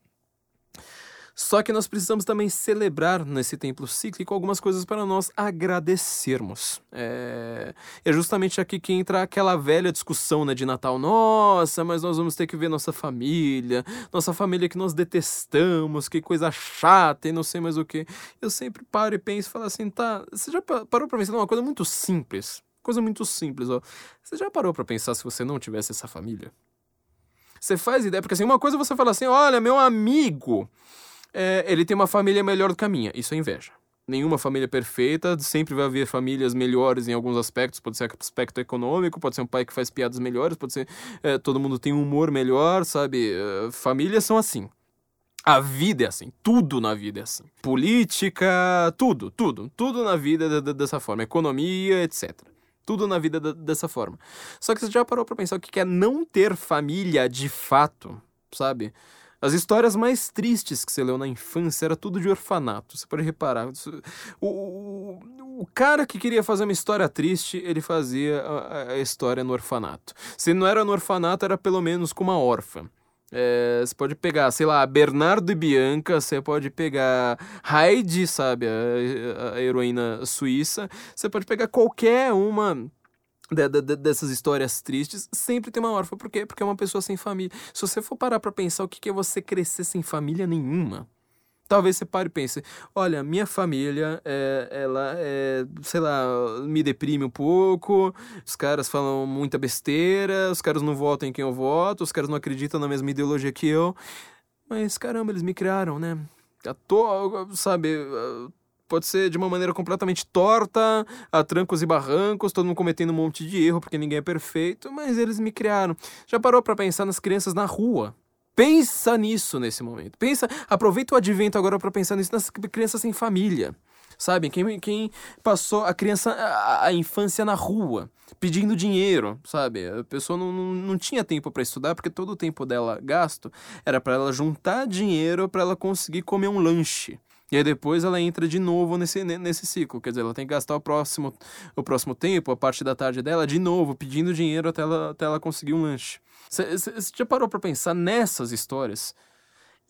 Só que nós precisamos também celebrar nesse templo cíclico algumas coisas para nós agradecermos. É, é justamente aqui que entra aquela velha discussão né, de Natal. Nossa, mas nós vamos ter que ver nossa família, nossa família que nós detestamos, que coisa chata e não sei mais o que. Eu sempre paro e penso e falo assim, tá, você já parou para pensar numa coisa muito simples? Coisa muito simples, ó. Você já parou para pensar se você não tivesse essa família? Você faz ideia, porque assim, uma coisa é você fala assim, olha, meu amigo, é, ele tem uma família melhor do que a minha. Isso é inveja. Nenhuma família perfeita, sempre vai haver famílias melhores em alguns aspectos, pode ser aspecto econômico, pode ser um pai que faz piadas melhores, pode ser é, todo mundo tem um humor melhor, sabe? É, famílias são assim. A vida é assim, tudo na vida é assim. Política, tudo, tudo, tudo na vida dessa forma, economia, etc. Tudo na vida dessa forma. Só que você já parou pra pensar o que é não ter família de fato, sabe? As histórias mais tristes que você leu na infância era tudo de orfanato. Você pode reparar. O, o, o cara que queria fazer uma história triste, ele fazia a, a história no orfanato. Se não era no orfanato, era pelo menos com uma órfã. É, você pode pegar, sei lá, Bernardo e Bianca, você pode pegar Heidi, sabe, a, a heroína suíça, você pode pegar qualquer uma de, de, dessas histórias tristes, sempre tem uma órfã. Por quê? Porque é uma pessoa sem família. Se você for parar pra pensar o que é você crescer sem família nenhuma, talvez você pare e pense: olha, minha família, é, ela, é, sei lá, me deprime um pouco, os caras falam muita besteira, os caras não votam em quem eu voto, os caras não acreditam na mesma ideologia que eu. Mas caramba, eles me criaram, né? À toa, sabe? Pode ser de uma maneira completamente torta, a trancos e barrancos, todo mundo cometendo um monte de erro porque ninguém é perfeito, mas eles me criaram. Já parou para pensar nas crianças na rua? Pensa nisso nesse momento. Pensa, aproveita o advento agora para pensar nisso nas crianças sem família. Sabe? Quem, quem passou a criança, a, a infância na rua, pedindo dinheiro, sabe? A pessoa não, não, não tinha tempo para estudar porque todo o tempo dela gasto era para ela juntar dinheiro para ela conseguir comer um lanche. E aí depois ela entra de novo nesse, nesse ciclo. Quer dizer, ela tem que gastar o próximo, o próximo tempo, a parte da tarde dela, de novo, pedindo dinheiro até ela, até ela conseguir um lanche. Você já parou para pensar nessas histórias?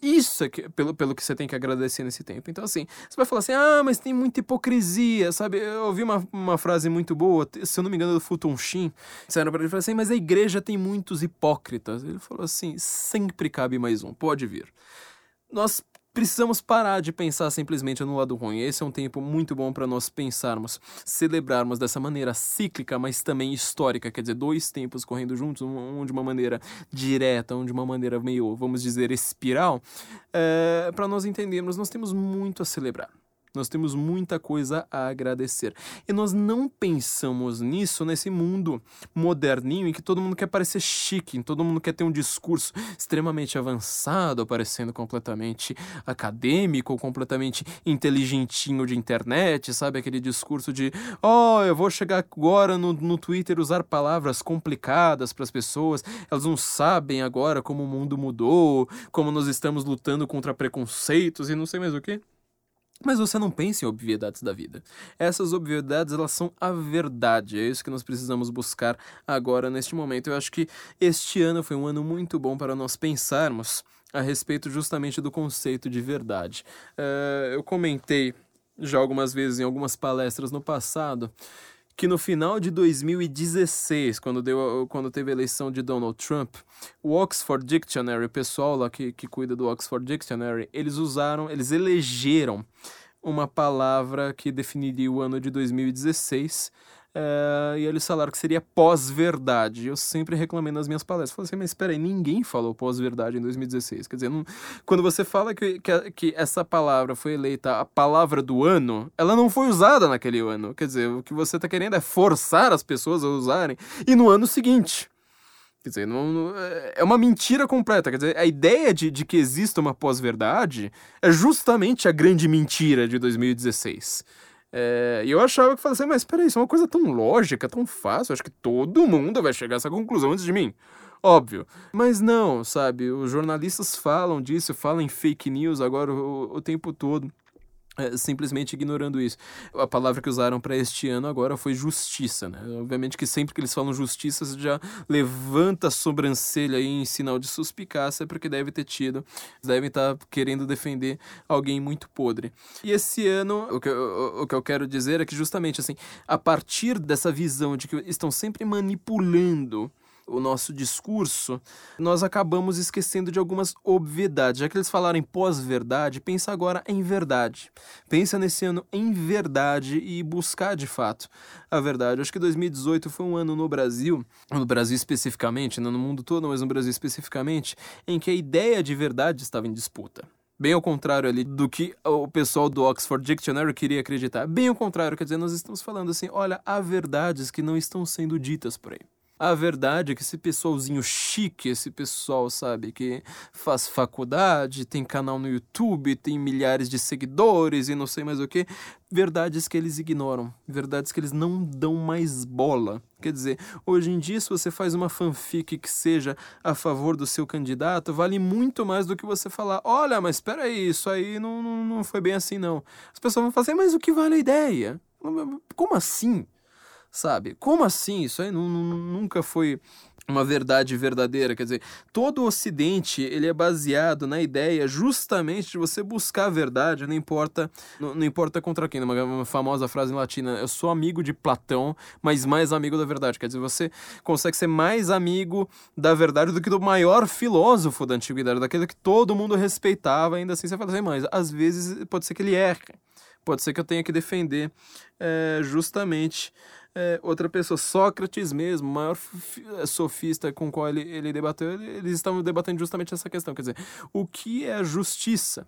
Isso é que, pelo, pelo que você tem que agradecer nesse tempo. Então, assim, você vai falar assim, ah, mas tem muita hipocrisia, sabe? Eu ouvi uma, uma frase muito boa, se eu não me engano, do Futon Shin, disseram para ele, falou assim, mas a igreja tem muitos hipócritas. Ele falou assim, sempre cabe mais um, pode vir. Nós precisamos parar de pensar simplesmente no lado ruim. Esse é um tempo muito bom para nós pensarmos, celebrarmos dessa maneira cíclica, mas também histórica, quer dizer, dois tempos correndo juntos, um de uma maneira direta, um de uma maneira meio, vamos dizer, espiral, é, para nós entendermos, nós temos muito a celebrar Nós temos muita coisa a agradecer. E nós não pensamos nisso nesse mundo moderninho em que todo mundo quer parecer chique, em todo mundo quer ter um discurso extremamente avançado, parecendo completamente acadêmico, completamente inteligentinho de internet, sabe? Aquele discurso de, oh, eu vou chegar agora no, no Twitter usar palavras complicadas para as pessoas, elas não sabem agora como o mundo mudou, como nós estamos lutando contra preconceitos e não sei mais o que. Mas você não pensa em obviedades da vida. Essas obviedades, elas são a verdade. É isso que nós precisamos buscar agora, neste momento. Eu acho que este ano foi um ano muito bom para nós pensarmos a respeito justamente do conceito de verdade. Uh, eu comentei já algumas vezes em algumas palestras no passado que no final de 2016, quando, deu, quando teve a eleição de Donald Trump, o Oxford Dictionary, o pessoal lá que, que cuida do Oxford Dictionary, eles usaram, eles elegeram uma palavra que definiria o ano de 2016 Uh, e eles falaram que seria pós-verdade. Eu sempre reclamei nas minhas palestras. Falei assim, mas espera aí, ninguém falou pós-verdade em 2016. Quer dizer, não, quando você fala que, que, que, essa palavra foi eleita a palavra do ano, ela não foi usada naquele ano. Quer dizer, o que você está querendo é forçar as pessoas a usarem e no ano seguinte. Quer dizer, não, não, é, é uma mentira completa. Quer dizer, a ideia de, de que exista uma pós-verdade é justamente a grande mentira de 2016. É, e eu achava que falei assim, mas peraí, isso é uma coisa tão lógica, tão fácil, acho que todo mundo vai chegar a essa conclusão antes de mim. Óbvio. Mas não, sabe? Os jornalistas falam disso, falam em fake news agora o, o tempo todo simplesmente ignorando isso. A palavra que usaram para este ano agora foi justiça, né? Obviamente que sempre que eles falam justiça, você já levanta a sobrancelha aí em sinal de suspicácia, porque deve ter tido, devem estar tá querendo defender alguém muito podre. E esse ano, o que, eu, o que eu quero dizer é que justamente assim, a partir dessa visão de que estão sempre manipulando o nosso discurso, nós acabamos esquecendo de algumas obviedades. Já que eles falaram pós-verdade, pensa agora em verdade. Pensa nesse ano em verdade e buscar de fato a verdade. acho que 2018 foi um ano no Brasil, no Brasil especificamente, não no mundo todo, mas no Brasil especificamente, em que a ideia de verdade estava em disputa. Bem ao contrário ali do que o pessoal do Oxford Dictionary queria acreditar. Bem ao contrário, quer dizer, nós estamos falando assim, olha, há verdades que não estão sendo ditas por aí. A verdade é que esse pessoalzinho chique, esse pessoal, sabe, que faz faculdade, tem canal no YouTube, tem milhares de seguidores e não sei mais o que, verdades que eles ignoram, verdades que eles não dão mais bola. Quer dizer, hoje em dia, se você faz uma fanfic que seja a favor do seu candidato, vale muito mais do que você falar: olha, mas espera aí, isso aí não, não, não foi bem assim, não. As pessoas vão fazer, mas o que vale a ideia? Como assim? Sabe? Como assim? Isso aí nunca foi uma verdade verdadeira, quer dizer, todo o ocidente, ele é baseado na ideia justamente de você buscar a verdade, não importa, não, não importa contra quem, uma, uma famosa frase em latina, eu sou amigo de Platão, mas mais amigo da verdade, quer dizer, você consegue ser mais amigo da verdade do que do maior filósofo da antiguidade, daquele que todo mundo respeitava, ainda assim você fala assim, mas às vezes pode ser que ele erre, pode ser que eu tenha que defender é, justamente é, outra pessoa, Sócrates mesmo, maior é, sofista com o qual ele, ele debateu, eles estavam debatendo justamente essa questão, quer dizer, o que é a justiça?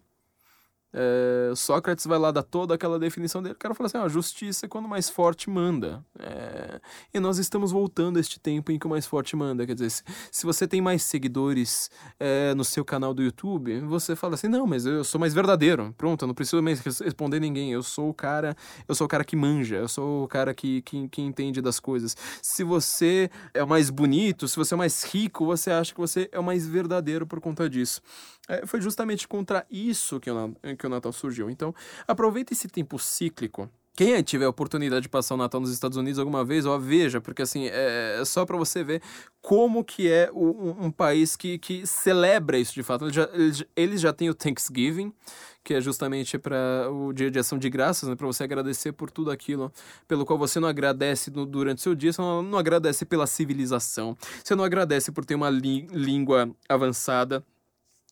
É, Sócrates vai lá dar toda aquela definição dele. O cara fala assim: a justiça é quando o mais forte manda. É, e nós estamos voltando a este tempo em que o mais forte manda. Quer dizer, se, se você tem mais seguidores é, no seu canal do YouTube, você fala assim: não, mas eu sou mais verdadeiro. Pronto, eu não preciso mais responder ninguém. Eu sou o cara, eu sou o cara que manja, eu sou o cara que, que, que entende das coisas. Se você é o mais bonito, se você é o mais rico, você acha que você é o mais verdadeiro por conta disso. É, foi justamente contra isso que o, que o Natal surgiu. Então, aproveita esse tempo cíclico. Quem tiver a oportunidade de passar o Natal nos Estados Unidos alguma vez, ó, veja, porque assim, é, é só para você ver como que é um, um, país que, que celebra isso de fato. Eles já, eles, já têm o Thanksgiving, que é justamente para o dia de ação de graças, né, para você agradecer por tudo aquilo pelo qual você não agradece no, durante seu dia, você não, não agradece pela civilização, você não agradece por ter uma língua avançada,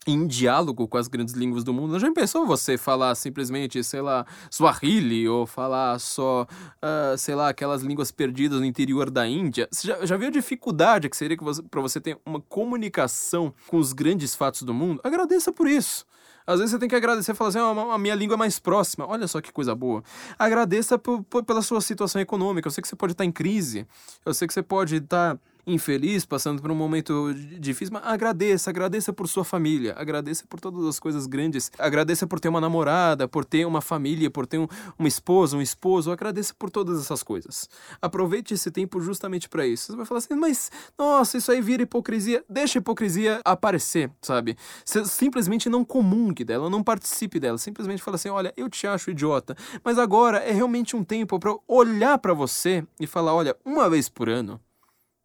em diálogo com as grandes línguas do mundo. Já pensou você falar simplesmente, sei lá, Swahili ou falar só, uh, sei lá, aquelas línguas perdidas no interior da Índia? Você já, já viu a dificuldade que seria para você ter uma comunicação com os grandes fatos do mundo? Agradeça por isso. Às vezes você tem que agradecer e falar assim, oh, a minha língua é mais próxima. Olha só que coisa boa. Agradeça pela sua situação econômica. Eu sei que você pode estar em crise. Eu sei que você pode estar infeliz, passando por um momento difícil, mas agradeça, agradeça por sua família, agradeça por todas as coisas grandes, agradeça por ter uma namorada, por ter uma família, por ter um, uma esposa, um esposo, agradeça por todas essas coisas. Aproveite esse tempo justamente para isso. Você vai falar assim, mas nossa, isso aí vira hipocrisia. Deixa a hipocrisia aparecer, sabe? Você simplesmente não comungue dela, não participe dela, simplesmente fala assim, olha, eu te acho idiota, mas agora é realmente um tempo para olhar para você e falar, olha, uma vez por ano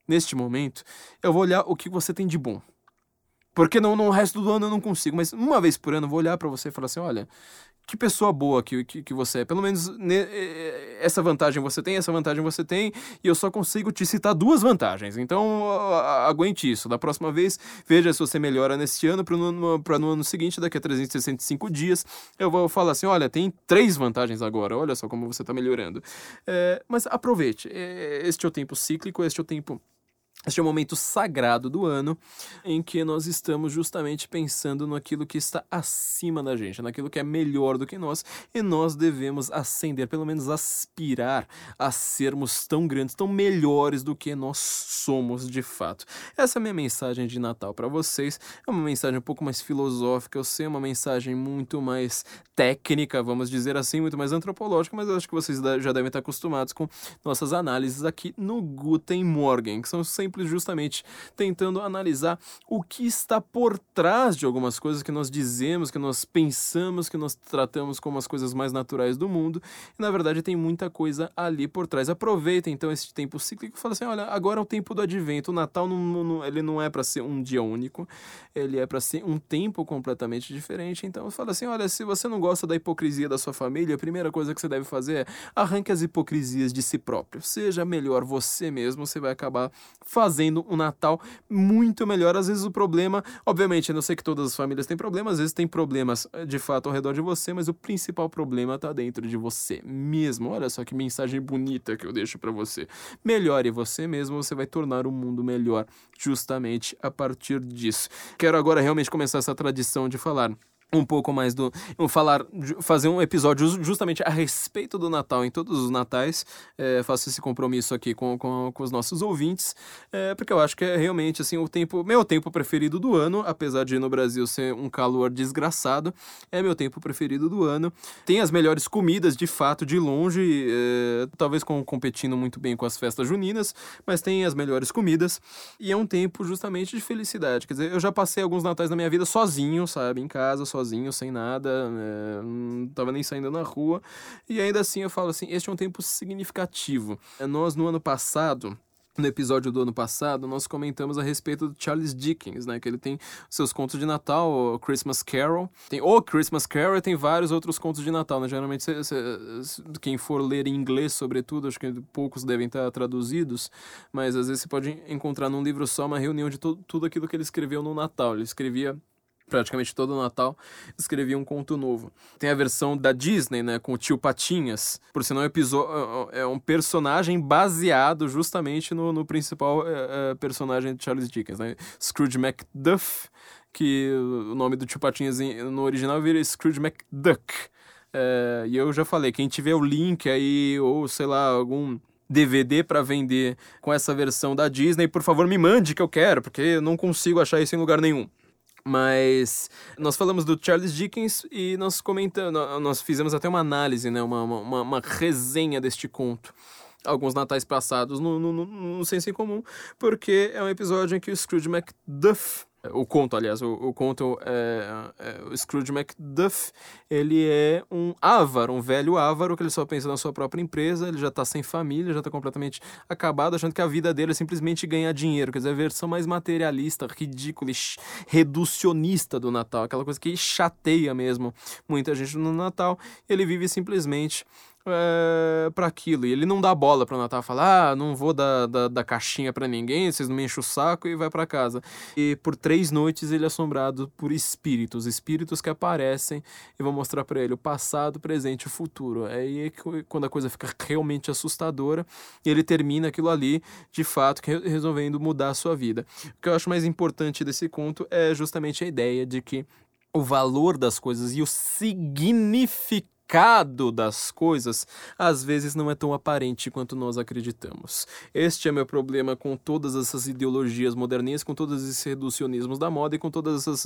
neste momento, eu vou olhar o que você tem de bom. Porque no, no resto do ano eu não consigo, mas uma vez por ano eu vou olhar para você e falar assim: olha, que pessoa boa que, que, que você é. Pelo menos ne, essa vantagem você tem, essa vantagem você tem, e eu só consigo te citar duas vantagens. Então, aguente isso. Da próxima vez, veja se você melhora neste ano, para no, no ano seguinte, daqui a 365 dias, eu vou falar assim: olha, tem três vantagens agora, olha só como você está melhorando. É, mas aproveite, é, este é o tempo cíclico, este é o tempo este é o momento sagrado do ano em que nós estamos justamente pensando naquilo que está acima da gente, naquilo que é melhor do que nós, e nós devemos ascender, pelo menos aspirar a sermos tão grandes, tão melhores do que nós somos de fato. Essa é a minha mensagem de Natal para vocês. É uma mensagem um pouco mais filosófica, eu sei, é uma mensagem muito mais técnica, vamos dizer assim, muito mais antropológica, mas eu acho que vocês já devem estar acostumados com nossas análises aqui no Guten Morgen, que são sempre simples, justamente tentando analisar o que está por trás de algumas coisas que nós dizemos, que nós pensamos, que nós tratamos como as coisas mais naturais do mundo. E na verdade tem muita coisa ali por trás. Aproveita então esse tempo cíclico e fala assim: olha, agora é o tempo do advento. O Natal não, não ele não é para ser um dia único, ele é para ser um tempo completamente diferente. Então fala assim: olha, se você não gosta da hipocrisia da sua família, a primeira coisa que você deve fazer é arranque as hipocrisias de si próprio. Seja melhor você mesmo, você vai acabar um Natal muito melhor. Às vezes o problema, obviamente, eu não sei que todas as famílias têm problemas, às vezes tem problemas eh, de fato ao redor de você, mas o principal problema está dentro de você mesmo. Olha só que mensagem bonita que eu deixo para você. Melhore você mesmo, você vai tornar o mundo melhor justamente a partir disso. Quero agora realmente começar essa tradição de falar um pouco mais do. falar, fazer um episódio justamente a respeito do Natal em todos os natais. É, faço esse compromisso aqui com, com, com os nossos ouvintes, é, porque eu acho que é realmente assim o tempo. Meu tempo preferido do ano, apesar de no Brasil ser um calor desgraçado, é meu tempo preferido do ano. Tem as melhores comidas, de fato, de longe, é, talvez com, competindo muito bem com as festas juninas, mas tem as melhores comidas. E é um tempo justamente de felicidade. Quer dizer, eu já passei alguns natais na minha vida sozinho, sabe? Em casa, sozinho sozinho, sem nada, é, não tava nem saindo na rua. E ainda assim eu falo assim, este é um tempo significativo. Nós no ano passado no episódio do ano passado, nós comentamos a respeito do Charles Dickens, né? Que ele tem seus contos de Natal, o Christmas Carol. Tem o Christmas Carol e tem vários outros contos de Natal, né? Geralmente, cê, cê, quem for ler em inglês, sobretudo, acho que poucos devem estar traduzidos, mas às vezes você pode encontrar num livro só uma reunião de tudo aquilo que ele escreveu no Natal. Ele escrevia praticamente todo Natal, escrevia um conto novo. Tem a versão da Disney, né, com o tio Patinhas, por sinal é um personagem baseado justamente no, no principal é, é, personagem de Charles Dickens, né, Scrooge McDuff, que o nome do tio Patinhas no original vira Scrooge McDuck. É, e eu já falei, quem tiver o link aí, ou sei lá, algum DVD para vender com essa versão da Disney, por favor me mande que eu quero, porque eu não consigo achar isso em lugar nenhum. Mas nós falamos do Charles Dickens e nós comentamos, nós fizemos até uma análise, né, uma, uma, uma resenha deste conto alguns natais passados no, no, no, no Senso em Comum, porque é um episódio em que o Scrooge McDuff o conto, aliás, o, o conto é, é, o Scrooge McDuff, ele é um avaro, um velho avaro que ele só pensa na sua própria empresa, ele já está sem família, já está completamente acabado, achando que a vida dele é simplesmente ganhar dinheiro, quer dizer, a versão mais materialista, ridícula, reducionista do Natal, aquela coisa que chateia mesmo muita gente no Natal, ele vive simplesmente é, para aquilo. E ele não dá bola para Natal, fala: ah, não vou dar, dar caixinha para ninguém, vocês não me enchem o saco e vai para casa. E por três noites ele é assombrado por espíritos, espíritos que aparecem e vão mostrar para ele o passado, o presente e o futuro. É aí que quando a coisa fica realmente assustadora, ele termina aquilo ali, de fato, resolvendo mudar a sua vida. O que eu acho mais importante desse conto é justamente a ideia de que o valor das coisas e o significado das coisas às vezes não é tão aparente quanto nós acreditamos. Este é meu problema com todas essas ideologias moderninhas, com todos esses reducionismos da moda e com todas essas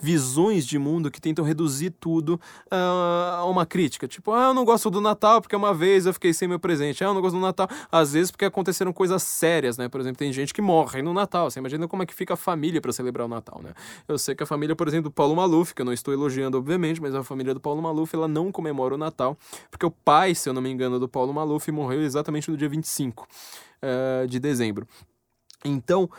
visões de mundo que tentam reduzir tudo uh, a uma crítica. Tipo, ah, eu não gosto do Natal porque uma vez eu fiquei sem meu presente. Ah, eu não gosto do Natal. Às vezes porque aconteceram coisas sérias, né? Por exemplo, tem gente que morre no Natal. Você imagina como é que fica a família para celebrar o Natal, né? Eu sei que a família, por exemplo, do Paulo Maluf, que eu não estou elogiando, obviamente, mas a família do Paulo Maluf, ela não comemora o Natal, porque o pai, se eu não me engano, do Paulo Maluf morreu exatamente no dia 25 uh, eh, de dezembro. Então,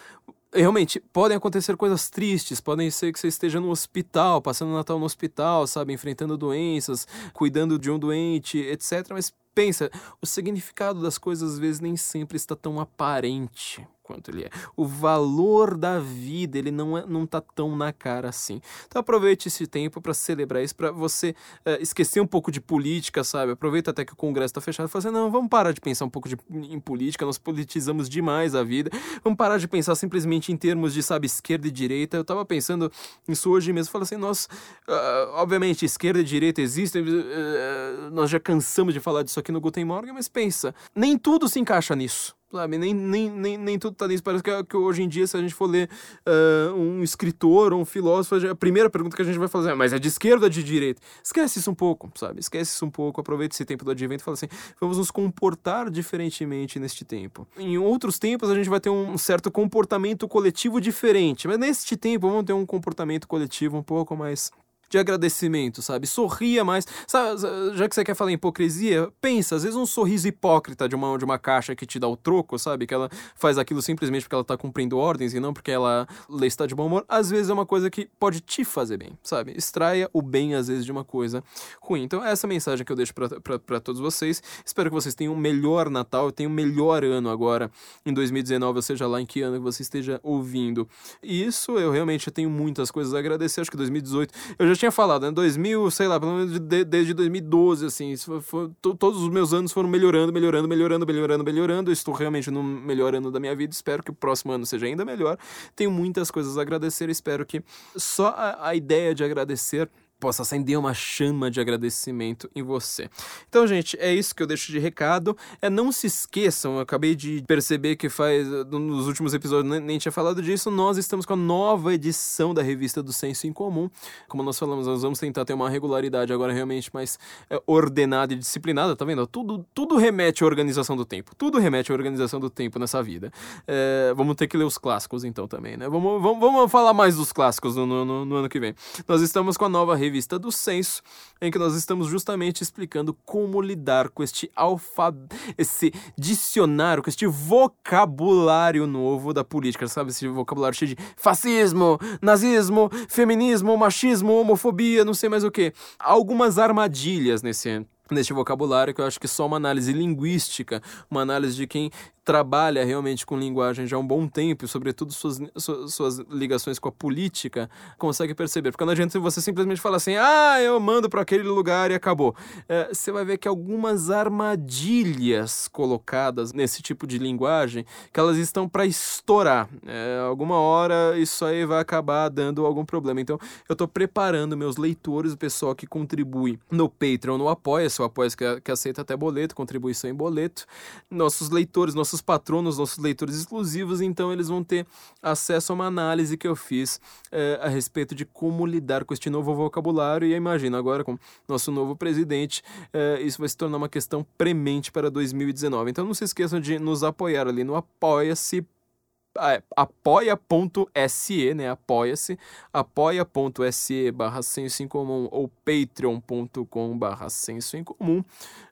realmente, podem acontecer coisas tristes, podem ser que você esteja no hospital, passando o Natal no hospital, sabe, enfrentando doenças, cuidando de um doente, etc. Mas pensa, o significado das coisas às vezes nem sempre está tão aparente quanto ele é. O valor da vida, ele não, é, não tá tão na cara assim. Então aproveite esse tempo para celebrar isso, para você uh, esquecer um pouco de política, sabe? Aproveita até que o Congresso está fechado e fala assim, não, vamos parar de pensar um pouco de, em política, nós politizamos demais a vida, vamos parar de pensar simplesmente em termos de, sabe, esquerda e direita. Eu tava pensando isso hoje mesmo, falei assim, nós, uh, obviamente, esquerda e direita existem, uh, nós já cansamos de falar disso aqui no Guten Morgen, mas pensa, nem tudo se encaixa nisso sabe? Nem, nem, nem, nem tudo tá nisso. Parece que, que hoje em dia, se a gente for ler uh, um escritor ou um filósofo, a primeira pergunta que a gente vai fazer é: mas é de esquerda ou de direita? Esquece isso um pouco, sabe? Esquece isso um pouco, aproveita esse tempo do advento e fala assim: vamos nos comportar diferentemente neste tempo. Em outros tempos, a gente vai ter um certo comportamento coletivo diferente, mas neste tempo, vamos ter um comportamento coletivo um pouco mais de agradecimento, sabe? Sorria mais. Sabe, já que você quer falar em hipocrisia, pensa, às vezes um sorriso hipócrita de uma, de uma caixa que te dá o troco, sabe? Que ela faz aquilo simplesmente porque ela tá cumprindo ordens e não porque ela está de bom humor. Às vezes é uma coisa que pode te fazer bem, sabe? Extraia o bem, às vezes, de uma coisa ruim. Então, essa é mensagem que eu deixo para todos vocês. Espero que vocês tenham um melhor Natal, tenham um melhor ano agora, em 2019, ou seja lá em que ano que você esteja ouvindo. E isso eu realmente tenho muitas coisas a agradecer. Acho que 2018 eu já tinha falado, né? 2000, sei lá, pelo menos de, desde 2012, assim, foi, foi, todos os meus anos foram melhorando, melhorando, melhorando, melhorando, melhorando. Eu estou realmente no melhor ano da minha vida. Espero que o próximo ano seja ainda melhor. Tenho muitas coisas a agradecer. Espero que só a, a ideia de agradecer possa acender uma chama de agradecimento em você. Então, gente, é isso que eu deixo de recado. É não se esqueçam, eu acabei de perceber que faz nos últimos episódios nem, nem tinha falado disso. Nós estamos com a nova edição da revista do Senso em Comum. Como nós falamos, nós vamos tentar ter uma regularidade agora realmente mais é, ordenada e disciplinada, tá vendo? Tudo, tudo remete à organização do tempo. Tudo remete à organização do tempo nessa vida. É, vamos ter que ler os clássicos então também, né? Vamos, vamos, vamos falar mais dos clássicos no, no, no ano que vem. Nós estamos com a nova revista revista do Censo, em que nós estamos justamente explicando como lidar com este alfa, esse dicionário, com este vocabulário novo da política, sabe? Esse vocabulário cheio de fascismo, nazismo, feminismo, machismo, homofobia, não sei mais o que. Algumas armadilhas nesse neste vocabulário que eu acho que só uma análise linguística, uma análise de quem trabalha realmente com linguagem já há um bom tempo, sobretudo suas, suas ligações com a política, consegue perceber. Porque não adianta você simplesmente falar assim, ah, eu mando para aquele lugar e acabou. É, você vai ver que algumas armadilhas colocadas nesse tipo de linguagem, que elas estão para estourar. É, alguma hora isso aí vai acabar dando algum problema. Então, eu estou preparando meus leitores, o pessoal que contribui no Patreon, no Apoia-se, o Apoia-se que, que aceita até boleto, contribuição em boleto, nossos leitores, nossos nossos patronos, nossos leitores exclusivos, então eles vão ter acesso a uma análise que eu fiz é, a respeito de como lidar com este novo vocabulário. E imagina, agora com nosso novo presidente, é, isso vai se tornar uma questão premente para 2019. Então não se esqueçam de nos apoiar ali no apoia-se apoia.se, né? Apoia-se, apoia.se barra senso em comum ou patreon.com barra senso em comum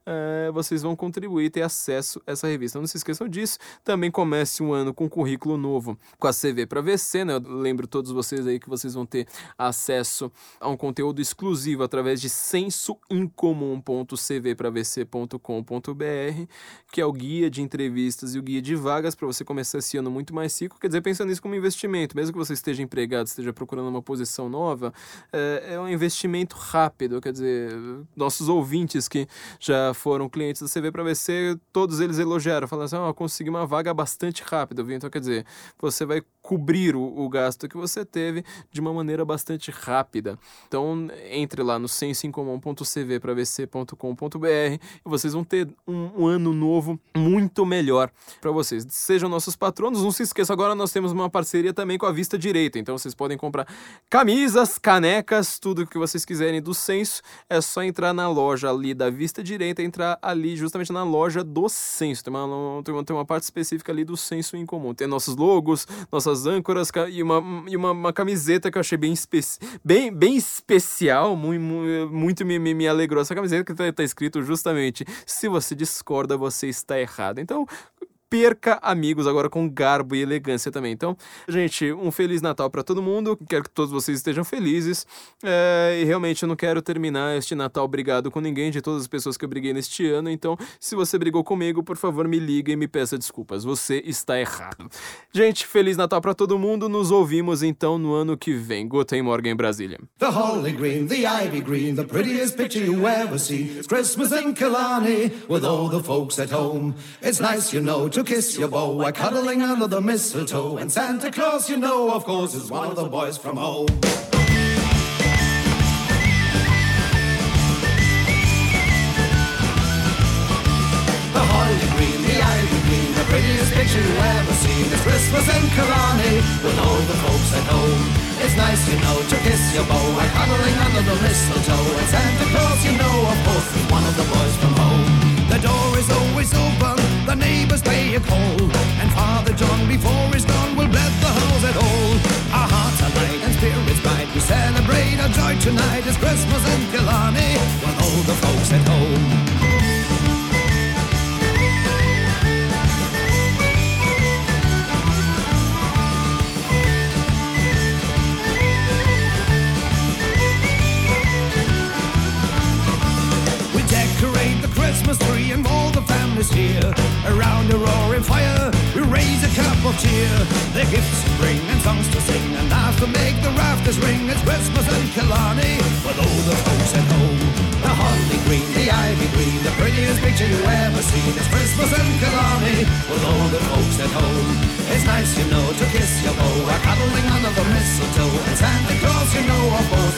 é, vocês vão contribuir e ter acesso a essa revista. Não se esqueçam disso. Também comece um ano com currículo novo com a CV para VC, né? Eu lembro todos vocês aí que vocês vão ter acesso a um conteúdo exclusivo através de sensoincomum.cvpravc.com.br, que é o guia de entrevistas e o guia de vagas para você começar esse ano muito mais
mais rico. Quer dizer, pensando nisso como investimento, mesmo que você esteja empregado, esteja procurando uma posição nova, é, é um investimento rápido. Quer dizer, nossos ouvintes que já foram clientes da CV para VC, todos eles elogiaram, falaram assim: oh, consegui uma vaga bastante rápida, viu? Então, quer dizer, você vai cobrir o, o, gasto que você teve de uma maneira bastante rápida. Então, entre lá no sensoincomum.cv para vc.com.br e vocês vão ter um, um ano novo muito melhor para vocês. Sejam nossos patronos. Não se esqueça, agora nós temos uma parceria também com a Vista Direita. Então, vocês podem comprar camisas, canecas, tudo que vocês quiserem do Senso. É só entrar na loja ali da Vista Direita, entrar ali justamente na loja do Senso. Tem uma, tem uma, tem uma parte específica ali do Senso em Comum. Tem nossos logos, nossas âncoras e uma, e uma, uma camiseta que eu achei bem, especi bem, bem especial. Muito, muito me, me, me alegrou essa camiseta que tá, tá escrito justamente: se você discorda, você está errado. Então, perca amigos agora com garbo e elegância também. Então, gente, um feliz Natal para todo mundo. Quero que todos vocês estejam felizes. É, e realmente eu não quero terminar este Natal brigado com ninguém de todas as pessoas que eu briguei neste ano. Então, se você brigou comigo, por favor, me liga e me peça desculpas. Você está errado. Gente, feliz Natal para todo mundo. Nos ouvimos então no ano que vem. Guten Morgen em Brasília. The holly green, the ivy green, the prettiest picture you ever see. It's Christmas in Killarney with all the folks at home. It's nice, you know, to to kiss your beau while cuddling under the mistletoe. And Santa Claus, you know, of course, is one of the boys from home. The holly green, the ivy green, the prettiest picture you ever seen is Christmas in Killarney with all the folks at home. It's nice, you know, to kiss your beau while cuddling under the mistletoe. And Santa Claus, you know, of course, is one of the boys from home. The door is always open the neighbors pay a call. And Father John, before he's gone, will bless the house at all. Our hearts are light and spirits bright. We celebrate our joy tonight. It's Christmas in Killarney with all the folks at home. We decorate the Christmas tree and all the families here. Around the roaring fire, we raise a cup of cheer. The gifts bring and songs to sing and laughs to make the rafters ring. It's Christmas in Killarney with all the folks at home. The holly green, the ivy green, the prettiest picture you ever seen. It's Christmas in Killarney with all the folks at home. It's nice, you know, to kiss your beau while cuddling under the mistletoe. And Santa Claus, you know, of course,